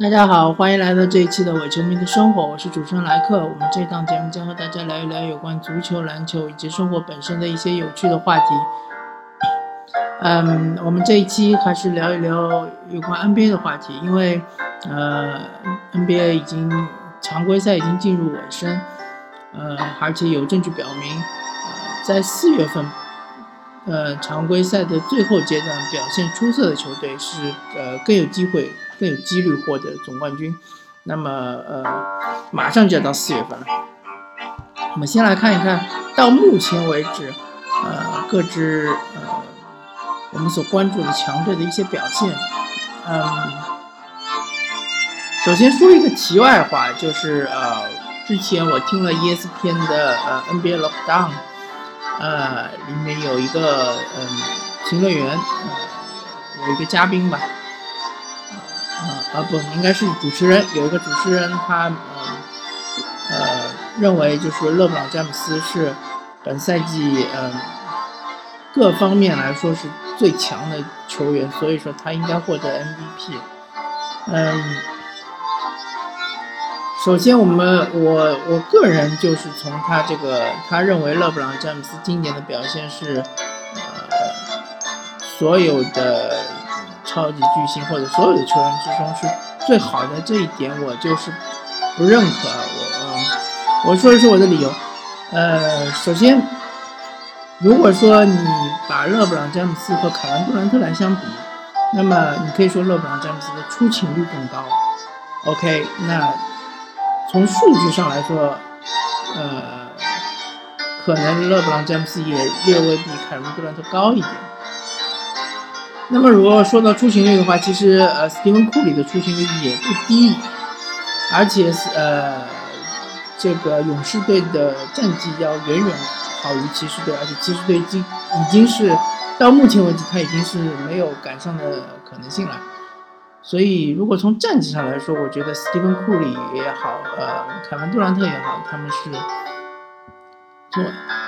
大家好，欢迎来到这一期的伪球迷的生活，我是主持人莱克。我们这档节目将和大家聊一聊有关足球、篮球以及生活本身的一些有趣的话题。嗯，我们这一期还是聊一聊有关 NBA 的话题，因为呃，NBA 已经常规赛已经进入尾声，呃，而且有证据表明，呃，在四月份，呃，常规赛的最后阶段表现出色的球队是呃更有机会。更有几率获得总冠军。那么，呃，马上就要到四月份了。我们先来看一看到目前为止，呃，各支呃我们所关注的强队的一些表现。嗯，首先说一个题外话，就是呃，之前我听了 ESPN 的呃 NBA Lockdown，呃，里面有一个嗯评论员，呃，有一个嘉宾吧。啊不，应该是主持人。有一个主持人，他呃呃认为就是勒布朗詹姆斯是本赛季嗯各方面来说是最强的球员，所以说他应该获得 MVP。嗯，首先我们我我个人就是从他这个他认为勒布朗詹姆斯今年的表现是呃所有的。超级巨星或者所有的球员之中是最好的这一点，我就是不认可。我我说一说我的理由。呃，首先，如果说你把勒布朗詹姆斯和凯文杜兰特来相比，那么你可以说勒布朗詹姆斯的出勤率更高。OK，那从数据上来说，呃，可能勒布朗詹姆斯也略微比凯文杜兰特高一点。那么，如果说到出勤率的话，其实呃，斯蒂芬库里的出勤率也不低，而且是呃，这个勇士队的战绩要远远好于骑士队，而且骑士队已经已经是到目前为止，他已经是没有赶上的可能性了。所以，如果从战绩上来说，我觉得斯蒂芬库里也好，呃，凯文杜兰特也好，他们是做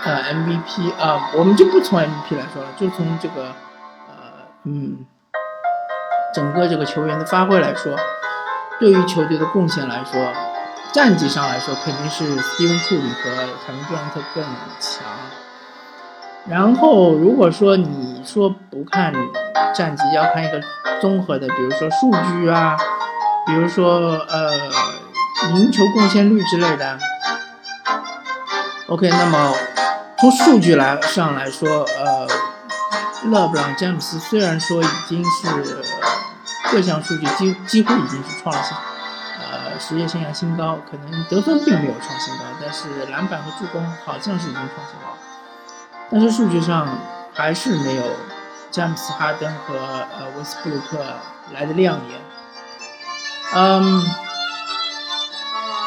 呃 MVP 啊，我们就不从 MVP 来说了，就从这个。嗯，整个这个球员的发挥来说，对于球队的贡献来说，战绩上来说，肯定是斯蒂芬库里和凯文杜兰特更强。然后，如果说你说不看战绩，要看一个综合的，比如说数据啊，比如说呃赢球贡献率之类的。OK，那么从数据来上来说，呃。勒布朗詹姆斯虽然说已经是各项数据几几乎已经是创了新呃职业生涯新高，可能得分并没有创新高，但是篮板和助攻好像是已经创新高，但是数据上还是没有詹姆斯、哈登和呃威斯布鲁克来的亮眼。嗯，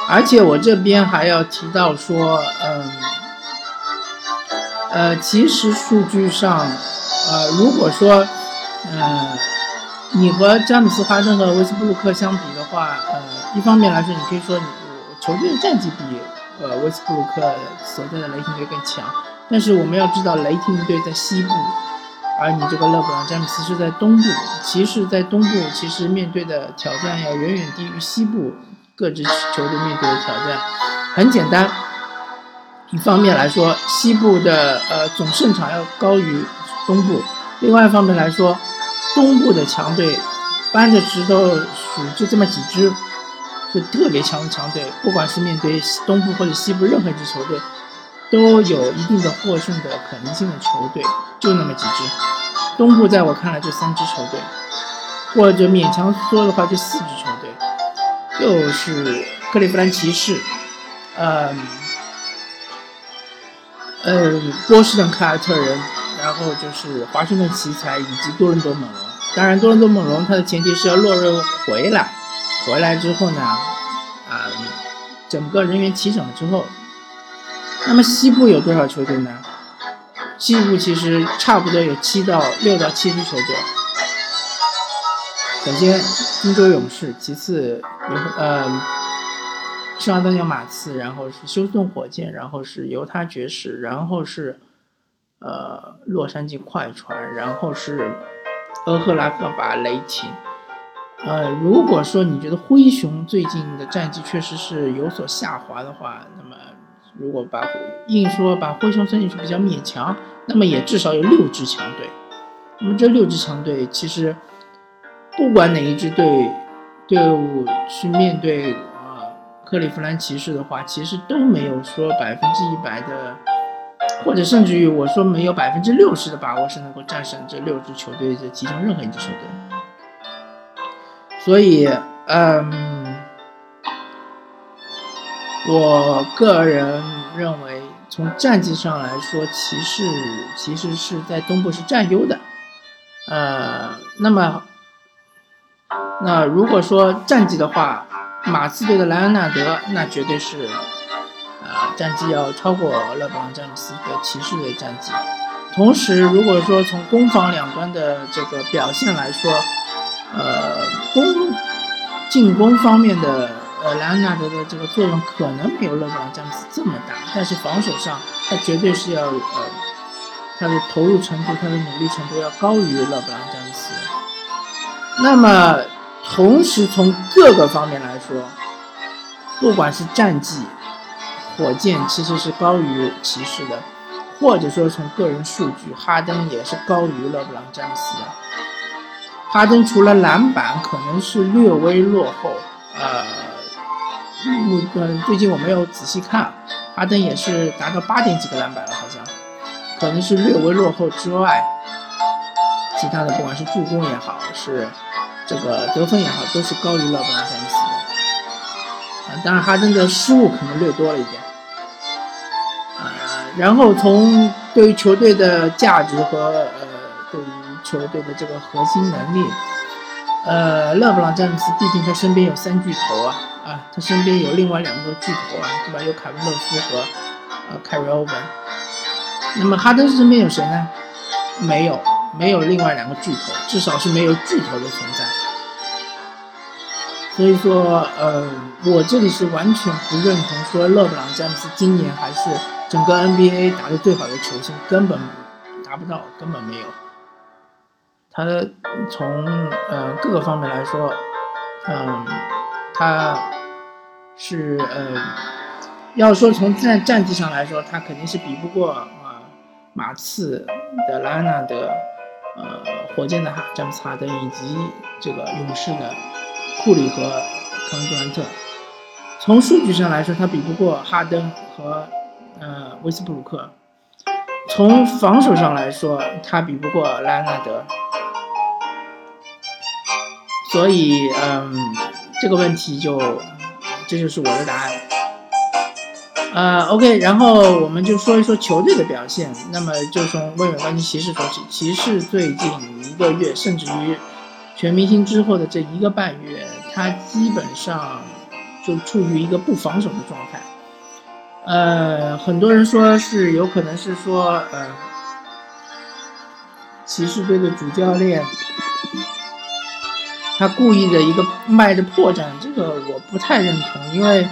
而且我这边还要提到说，嗯，呃，其实数据上。呃，如果说，呃，你和詹姆斯、哈登和威斯布鲁克相比的话，呃，一方面来说，你可以说你球队的战绩比呃威斯布鲁克所在的雷霆队更强，但是我们要知道，雷霆队在西部，而你这个勒布朗詹姆斯是在东部，骑士在东部，其实面对的挑战要远远低于西部各支球队面对的挑战。很简单，一方面来说，西部的呃总胜场要高于。东部，另外一方面来说，东部的强队搬着石头数就这么几支，就特别强的强队，不管是面对东部或者西部任何一支球队，都有一定的获胜的可能性的球队，就那么几支。东部在我看来就三支球队，或者勉强说的话就四支球队，就是克利夫兰骑士，嗯，呃，波士顿凯尔特人。然后就是华盛顿奇才以及多伦多猛龙。当然，多伦多猛龙它的前提是要洛瑞回来，回来之后呢，啊，整个人员齐整了之后，那么西部有多少球队呢？西部其实差不多有七到六到七支球队。首先，金州勇士，其次有呃，圣安东尼奥马刺，然后是休斯顿火箭，然后是犹他爵士，然后是。呃，洛杉矶快船，然后是俄克拉荷马雷霆，呃，如果说你觉得灰熊最近的战绩确实是有所下滑的话，那么如果把硬说把灰熊算进去比较勉强，那么也至少有六支强队。那么这六支强队其实不管哪一支队队伍去面对呃克利夫兰骑士的话，其实都没有说百分之一百的，或者甚至于我说没有百分之六十的把握是能够战胜这六支球队的其中任何一支球队。所以，嗯，我个人认为，从战绩上来说，骑士其实是在东部是占优的。呃，那么，那如果说战绩的话，马刺队的莱昂纳德那绝对是，战绩要超过勒布朗詹姆斯的骑士队战绩。同时，如果说从攻防两端的这个表现来说，呃，攻进攻方面的，呃，莱昂纳德的这个作用可能没有勒布朗詹姆斯这么大，但是防守上他绝对是要，呃，他的投入程度、他的努力程度要高于勒布朗詹姆斯。那么，同时从各个方面来说，不管是战绩，火箭其实是高于骑士的，或者说从个人数据，哈登也是高于勒布朗詹姆斯的。哈登除了篮板可能是略微落后，呃，目呃最近我没有仔细看，哈登也是达到八点几个篮板了，好像，可能是略微落后之外，其他的不管是助攻也好，是这个得分也好，都是高于勒布朗詹姆斯，啊，当然哈登的失误可能略多了一点，啊，然后从对于球队的价值和呃对于。球队的这个核心能力，呃，勒布朗詹姆斯毕竟他身边有三巨头啊，啊，他身边有另外两个巨头啊，对吧？有凯文勒夫和呃凯瑞欧文。那么哈登身边有谁呢？没有，没有另外两个巨头，至少是没有巨头的存在。所以说，呃，我这里是完全不认同说勒布朗詹姆斯今年还是整个 NBA 打的最好的球星，根本达不到，根本没有。他从呃各个方面来说，嗯，他是呃，要说从战战绩上来说，他肯定是比不过啊马刺的莱昂纳德，呃火箭的哈詹姆斯哈登以及这个勇士的库里和康杜兰特。从数据上来说，他比不过哈登和呃威斯布鲁克。从防守上来说，他比不过莱昂纳德。所以，嗯，这个问题就，这就是我的答案。呃，OK，然后我们就说一说球队的表现。那么，就从卫冕冠军骑士说起。骑士最近一个月，甚至于全明星之后的这一个半月，他基本上就处于一个不防守的状态。呃，很多人说是有可能是说，呃，骑士队的主教练。他故意的一个卖的破绽，这个我不太认同，因为，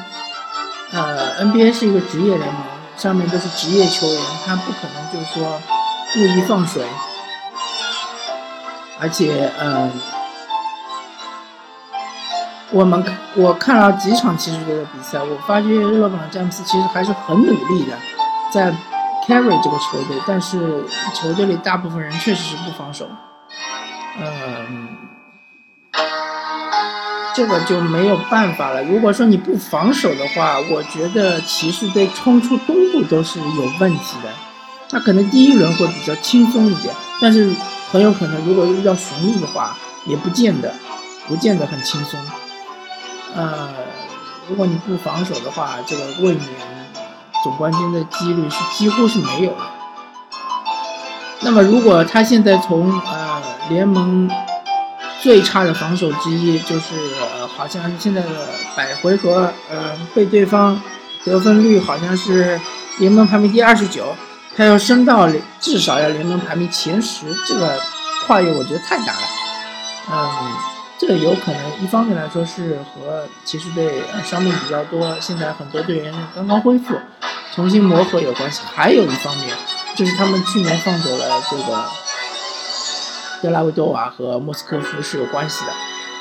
呃，NBA 是一个职业联盟，上面都是职业球员，他不可能就是说故意放水，而且，嗯，我们我看了几场骑士队的比赛，我发觉勒布朗詹姆斯其实还是很努力的，在 carry 这个球队，但是球队里大部分人确实是不防守，嗯。这个就没有办法了。如果说你不防守的话，我觉得骑士队冲出东部都是有问题的。他可能第一轮会比较轻松一点，但是很有可能如果遇到雄鹿的话，也不见得，不见得很轻松。呃，如果你不防守的话，这个卫冕总冠军的几率是几乎是没有的。那么如果他现在从呃联盟。最差的防守之一就是，呃，好像现在的百回合，呃，被对方得分率好像是联盟排名第二十九，他要升到至少要联盟排名前十，这个跨越我觉得太大了。嗯，这个有可能一方面来说是和骑士队伤病比较多，现在很多队员刚刚恢复，重新磨合有关系，还有一方面就是他们去年放走了这个。德拉维多瓦和莫斯科夫是有关系的，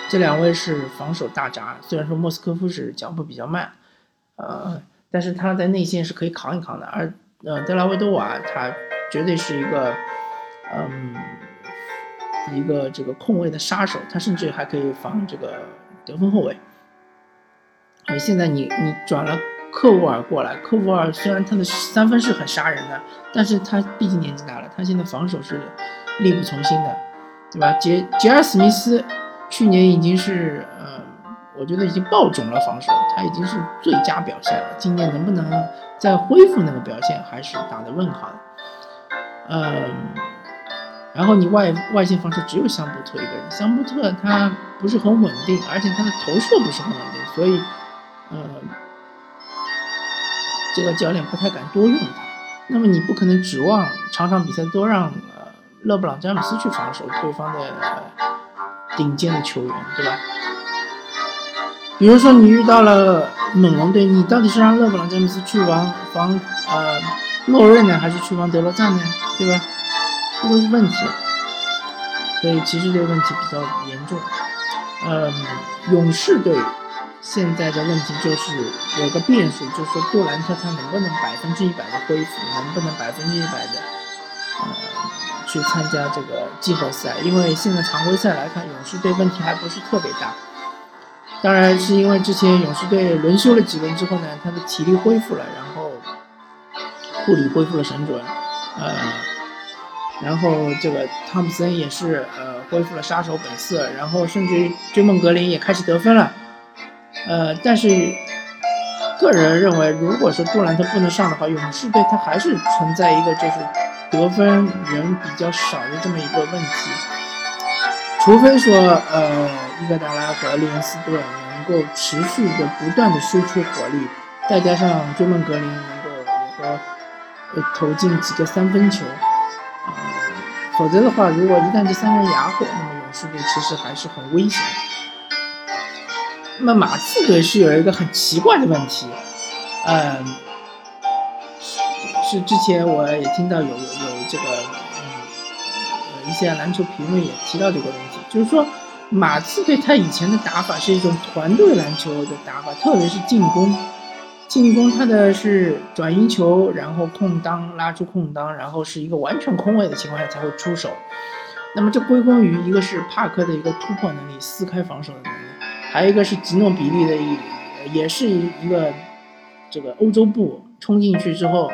这两位是防守大闸，虽然说莫斯科夫是脚步比较慢，呃，但是他在内线是可以扛一扛的。而呃，德拉维多瓦他绝对是一个，嗯，一个这个控卫的杀手，他甚至还可以防这个得分后卫。而现在你你转了克沃尔过来，克沃尔虽然他的三分是很杀人的，但是他毕竟年纪大了，他现在防守是力不从心的，对吧？杰杰尔史密斯。去年已经是，呃，我觉得已经爆种了防守，他已经是最佳表现了。今年能不能再恢复那个表现，还是打的问号。嗯，然后你外外线防守只有香布特一个人，香布特他不是很稳定，而且他的投射不是很稳定，所以，呃，这个教练不太敢多用他。那么你不可能指望场场比赛都让呃勒布朗詹姆斯去防守对方的。顶尖的球员，对吧？比如说你遇到了猛龙队，你到底是让勒布朗詹姆斯去防防呃洛瑞呢，还是去防德罗赞呢？对吧？这都是问题。所以其实这个问题比较严重。嗯，勇士队现在的问题就是有个变数，就是杜兰特他能不能百分之一百的恢复，能不能百分之一百的呃。去参加这个季后赛，因为现在常规赛来看，勇士队问题还不是特别大。当然是因为之前勇士队轮休了几轮之后呢，他的体力恢复了，然后护理恢复了神准，呃，然后这个汤普森也是呃恢复了杀手本色，然后甚至追梦格林也开始得分了，呃，但是个人认为，如果说杜兰特不能上的话，勇士队他还是存在一个就是。得分人比较少的这么一个问题，除非说呃伊戈达拉和利恩斯顿能够持续的不断的输出火力，再加上追梦格林能够说呃投进几个三分球，呃，否则的话，如果一旦这三人哑火，那么勇士队其实还是很危险。那么马刺队是有一个很奇怪的问题，嗯。是之前我也听到有有有这个现在篮球评论也提到这个问题，就是说马刺队他以前的打法是一种团队篮球的打法，特别是进攻，进攻他的是转移球，然后空当拉出空当，然后是一个完全空位的情况下才会出手。那么这归功于一个是帕克的一个突破能力、撕开防守的能力，还有一个是吉诺比利的一也是一一个这个欧洲步冲进去之后。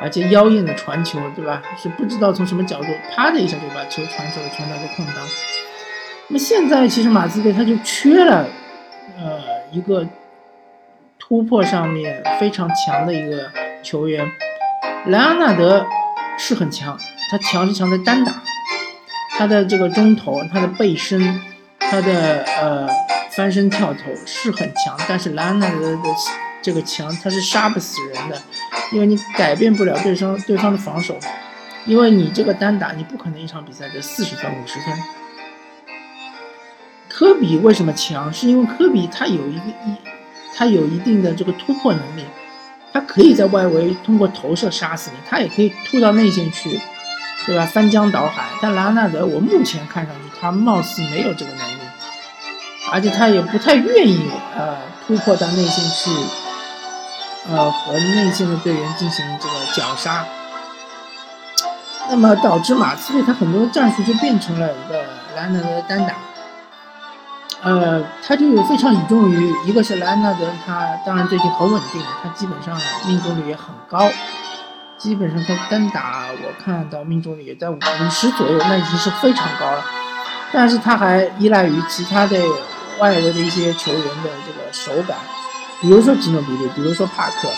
而且妖艳的传球，对吧？是不知道从什么角度，啪的一下就把球传出了传到个空当。那么现在其实马刺队他就缺了，呃，一个突破上面非常强的一个球员。莱昂纳德是很强，他强是强在单打，他的这个中投，他的背身，他的呃翻身跳投是很强，但是莱昂纳德的这个强他是杀不死人的。因为你改变不了对方对方的防守，因为你这个单打你不可能一场比赛得四十分五十分。科比为什么强？是因为科比他有一个一，他有一定的这个突破能力，他可以在外围通过投射杀死你，他也可以突到内线去，对吧？翻江倒海。但莱昂纳德，我目前看上去他貌似没有这个能力，而且他也不太愿意呃突破到内线去。呃，和内线的队员进行这个绞杀，那么导致马刺队他很多战术就变成了一个莱昂纳德单打，呃，他就非常倚重于一个是莱昂纳德，他当然最近很稳定，他基本上命中率也很高，基本上他单打我看到命中率也在五十左右，那已经是非常高了，但是他还依赖于其他的外围的一些球员的这个手感。比如说吉诺比利，比如说帕克，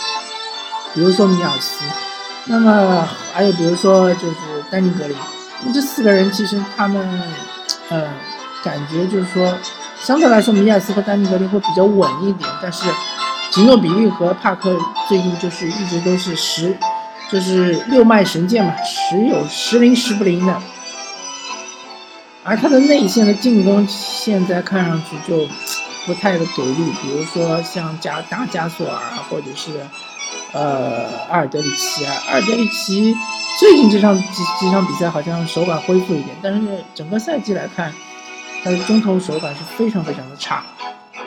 比如说米尔斯，那么还有比如说就是丹尼格林，这四个人其实他们，呃，感觉就是说，相对来说米尔斯和丹尼格林会比较稳一点，但是吉诺比利和帕克最近就是一直都是十，就是六脉神剑嘛，时有时灵时不灵的，而他的内线的进攻现在看上去就。不太的给力，比如说像加大加索尔啊，或者是呃阿尔德里奇啊，阿尔德里奇最近这场几几场比赛好像手感恢复一点，但是整个赛季来看，他的中投手感是非常非常的差。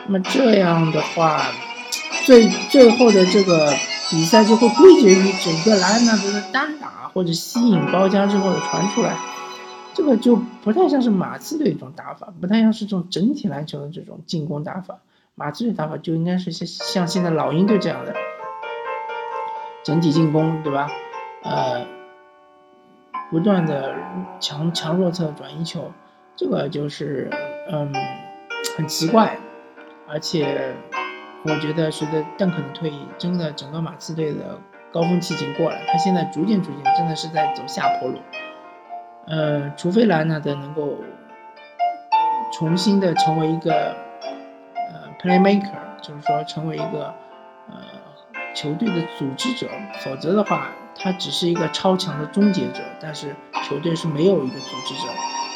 那么这样的话，最最后的这个比赛就会归结于整个莱昂纳德的单打或者吸引包夹之后的传出来，这个就不太像是马刺队一种打法，不太像是这种整体篮球的这种进攻打法。马刺队打法就应该是像像现在老鹰队这样的整体进攻，对吧？呃，不断的强强弱侧转移球，这个就是嗯很奇怪。而且，我觉得随着邓肯的退役，真的整个马刺队的高峰期已经过了。他现在逐渐逐渐，真的是在走下坡路。呃，除非莱纳德能够重新的成为一个呃 playmaker，就是说成为一个呃球队的组织者，否则的话，他只是一个超强的终结者。但是球队是没有一个组织者，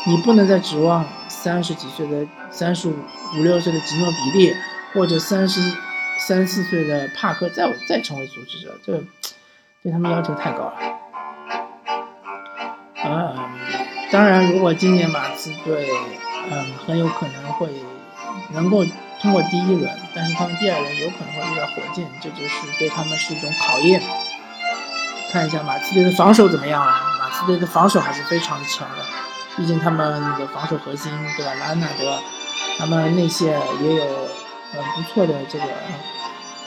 你不能再指望。三十几岁的、三十五五六岁的吉诺比利，或者三十三四岁的帕克再再成为组织者，这对他们要求太高了。嗯，当然，如果今年马刺队，嗯，很有可能会能够通过第一轮，但是他们第二轮有可能会遇到火箭，这就是对他们是一种考验。看一下马刺队的防守怎么样啊？马刺队的防守还是非常的强的。毕竟他们的防守核心对吧，莱纳德，他们内线也有呃不错的这个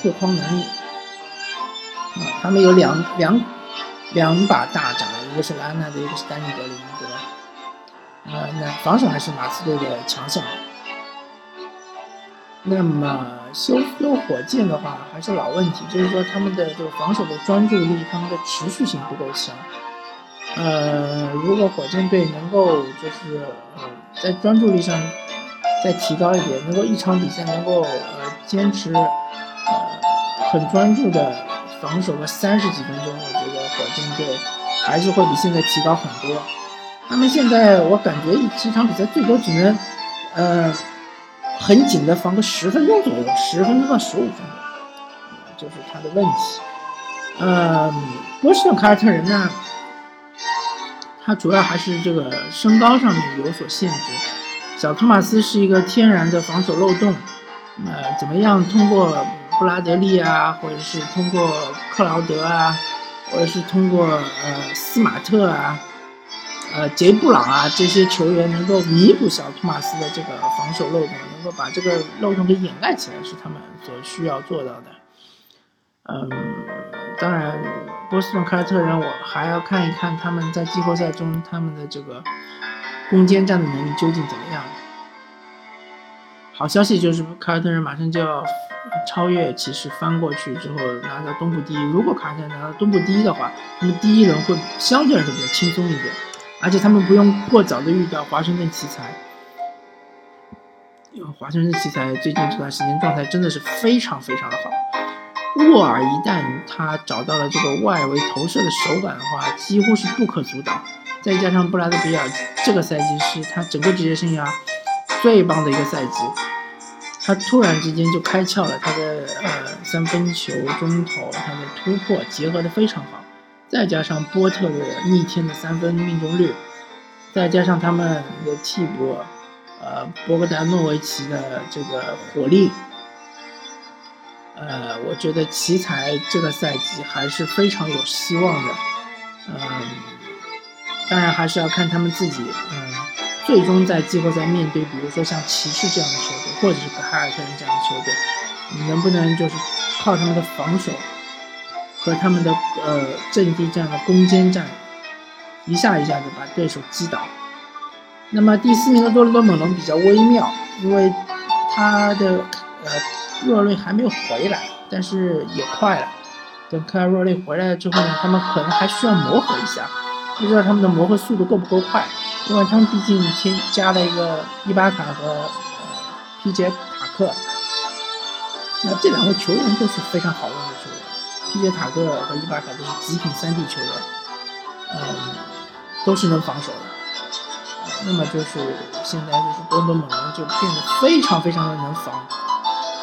护框能力啊，他们有两两两把大闸，一个是莱纳德，一个是丹尼格林，对吧？呃，那防守还是马刺队的强项。那么休斯顿火箭的话，还是老问题，就是说他们的这个防守的专注力，他们的持续性不够强。呃，如果火箭队能够就是呃在专注力上再提高一点，能够一场比赛能够呃坚持呃很专注的防守个三十几分钟，我觉得火箭队还是会比现在提高很多。他们现在我感觉一几场比赛最多只能呃很紧的防个十分钟左右，十分钟到十五分钟，就是他的问题。呃，波士顿凯尔特人呢？他主要还是这个身高上面有所限制。小托马斯是一个天然的防守漏洞，呃，怎么样通过布拉德利啊，或者是通过克劳德啊，或者是通过呃斯马特啊，呃杰布朗啊这些球员能够弥补小托马斯的这个防守漏洞，能够把这个漏洞给掩盖起来，是他们所需要做到的。嗯，当然。波士顿凯尔特人，我还要看一看他们在季后赛中他们的这个攻坚战的能力究竟怎么样。好消息就是凯尔特人马上就要超越骑士，翻过去之后拿到东部第一。如果卡特拿到东部第一的话，那么第一轮会相对来说比较轻松一点，而且他们不用过早的遇到华盛顿奇才。因为华盛顿奇才最近这段时间状态真的是非常非常的好。沃尔一旦他找到了这个外围投射的手感的话，几乎是不可阻挡。再加上布拉德比尔这个赛季是他整个职业生涯最棒的一个赛季，他突然之间就开窍了，他的呃三分球、中投、他的突破结合的非常好。再加上波特的逆天的三分命中率，再加上他们的替补呃博格达诺维奇的这个火力。呃，我觉得奇才这个赛季还是非常有希望的，嗯，当然还是要看他们自己，嗯，最终在季后赛面对，比如说像骑士这样的球队，或者是凯尔特人这样的球队，你能不能就是靠他们的防守和他们的呃阵地战的攻坚战，一下一下的把对手击倒。那么第四名的多伦多猛龙比较微妙，因为他的呃。若瑞还没有回来，但是也快了。等看若瑞回来了之后呢，他们可能还需要磨合一下，不知道他们的磨合速度够不够快。因为他们毕竟添加了一个伊巴卡和呃皮杰塔克，那这两个球员都是非常好用的球员。皮杰塔克和伊巴卡都是极品三 D 球员，嗯，都是能防守的。那么就是现在就是多伦猛龙就变得非常非常的能防。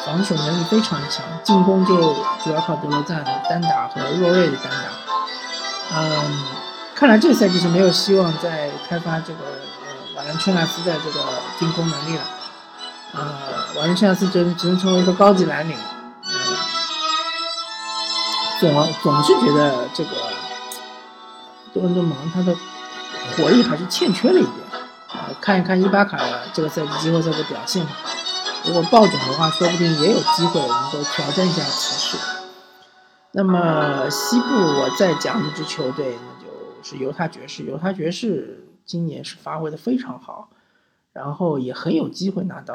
防守能力非常的强，进攻就主要靠德罗赞单打和洛瑞的单打。嗯，看来这个赛季是没有希望再开发这个呃瓦伦丘纳斯的这个进攻能力了。呃，瓦伦丘纳斯只能只能成为一个高级蓝领。总总是觉得这个多伦多芒他的火力还是欠缺了一点。啊，看一看伊巴卡的这个赛季季后赛的表现吧。如果爆种的话，说不定也有机会能够挑战一下骑士。那么西部我再讲一支球队，是犹他爵士。犹他爵士今年是发挥的非常好，然后也很有机会拿到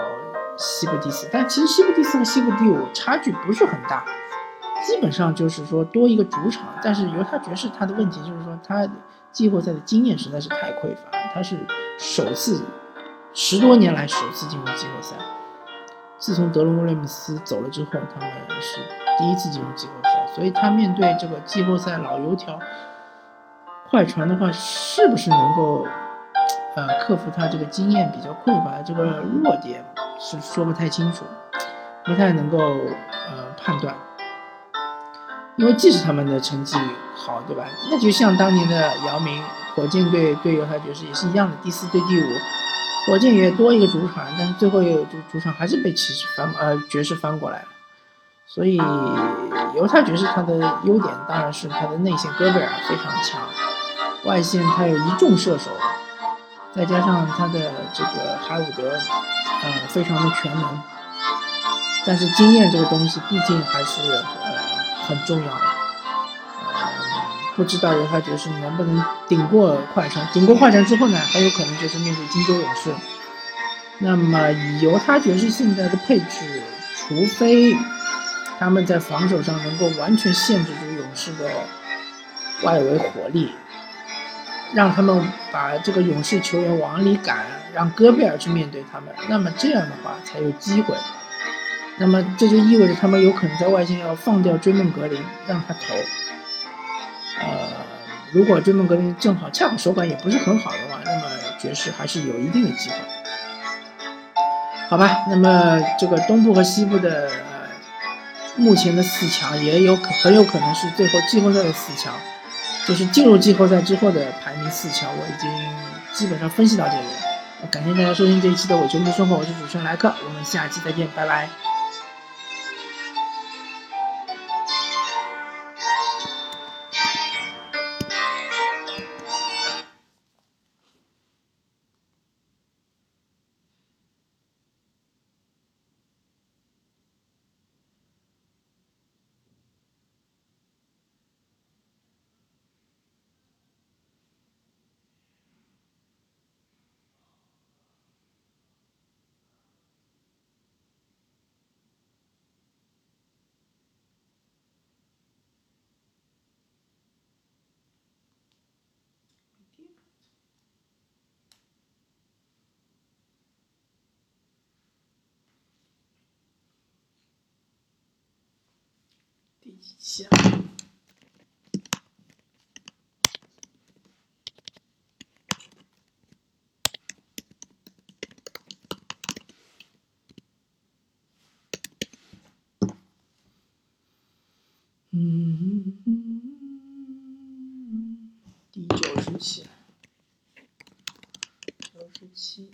西部第四。但其实西部第四和西部第五差距不是很大，基本上就是说多一个主场。但是犹他爵士他的问题就是说他季后赛的经验实在是太匮乏，他是首次十多年来首次进入季后赛。自从德隆·威廉姆斯走了之后，他们是第一次进入季后赛，所以他面对这个季后赛老油条快船的话，是不是能够呃克服他这个经验比较匮乏这个弱点，是说不太清楚，不太能够呃判断。因为即使他们的成绩好，对吧？那就像当年的姚明火箭队对犹他爵士也是一样的，第四对第五。火箭也多一个主场，但是最后有主主场还是被骑士翻呃爵士翻过来了，所以犹他爵士他的优点当然是他的内线戈贝尔非常强，外线他有一众射手，再加上他的这个海伍德，呃非常的全能，但是经验这个东西毕竟还是呃很重要的。呃不知道犹他爵士能不能顶过快船？顶过快船之后呢，很有可能就是面对金州勇士。那么以犹他爵士现在的配置，除非他们在防守上能够完全限制住勇士的外围火力，让他们把这个勇士球员往里赶，让戈贝尔去面对他们，那么这样的话才有机会。那么这就意味着他们有可能在外线要放掉追梦格林，让他投。呃，如果追梦格林正好恰好手感也不是很好的话，那么爵士还是有一定的机会。好吧，那么这个东部和西部的呃目前的四强也有可很有可能是最后季后赛的四强，就是进入季后赛之后的排名四强，我已经基本上分析到这里了。感谢大家收听这一期的《我球迷生活》，我是主持人莱克，我们下期再见，拜拜。第几期了？嗯，第九十期，九十七。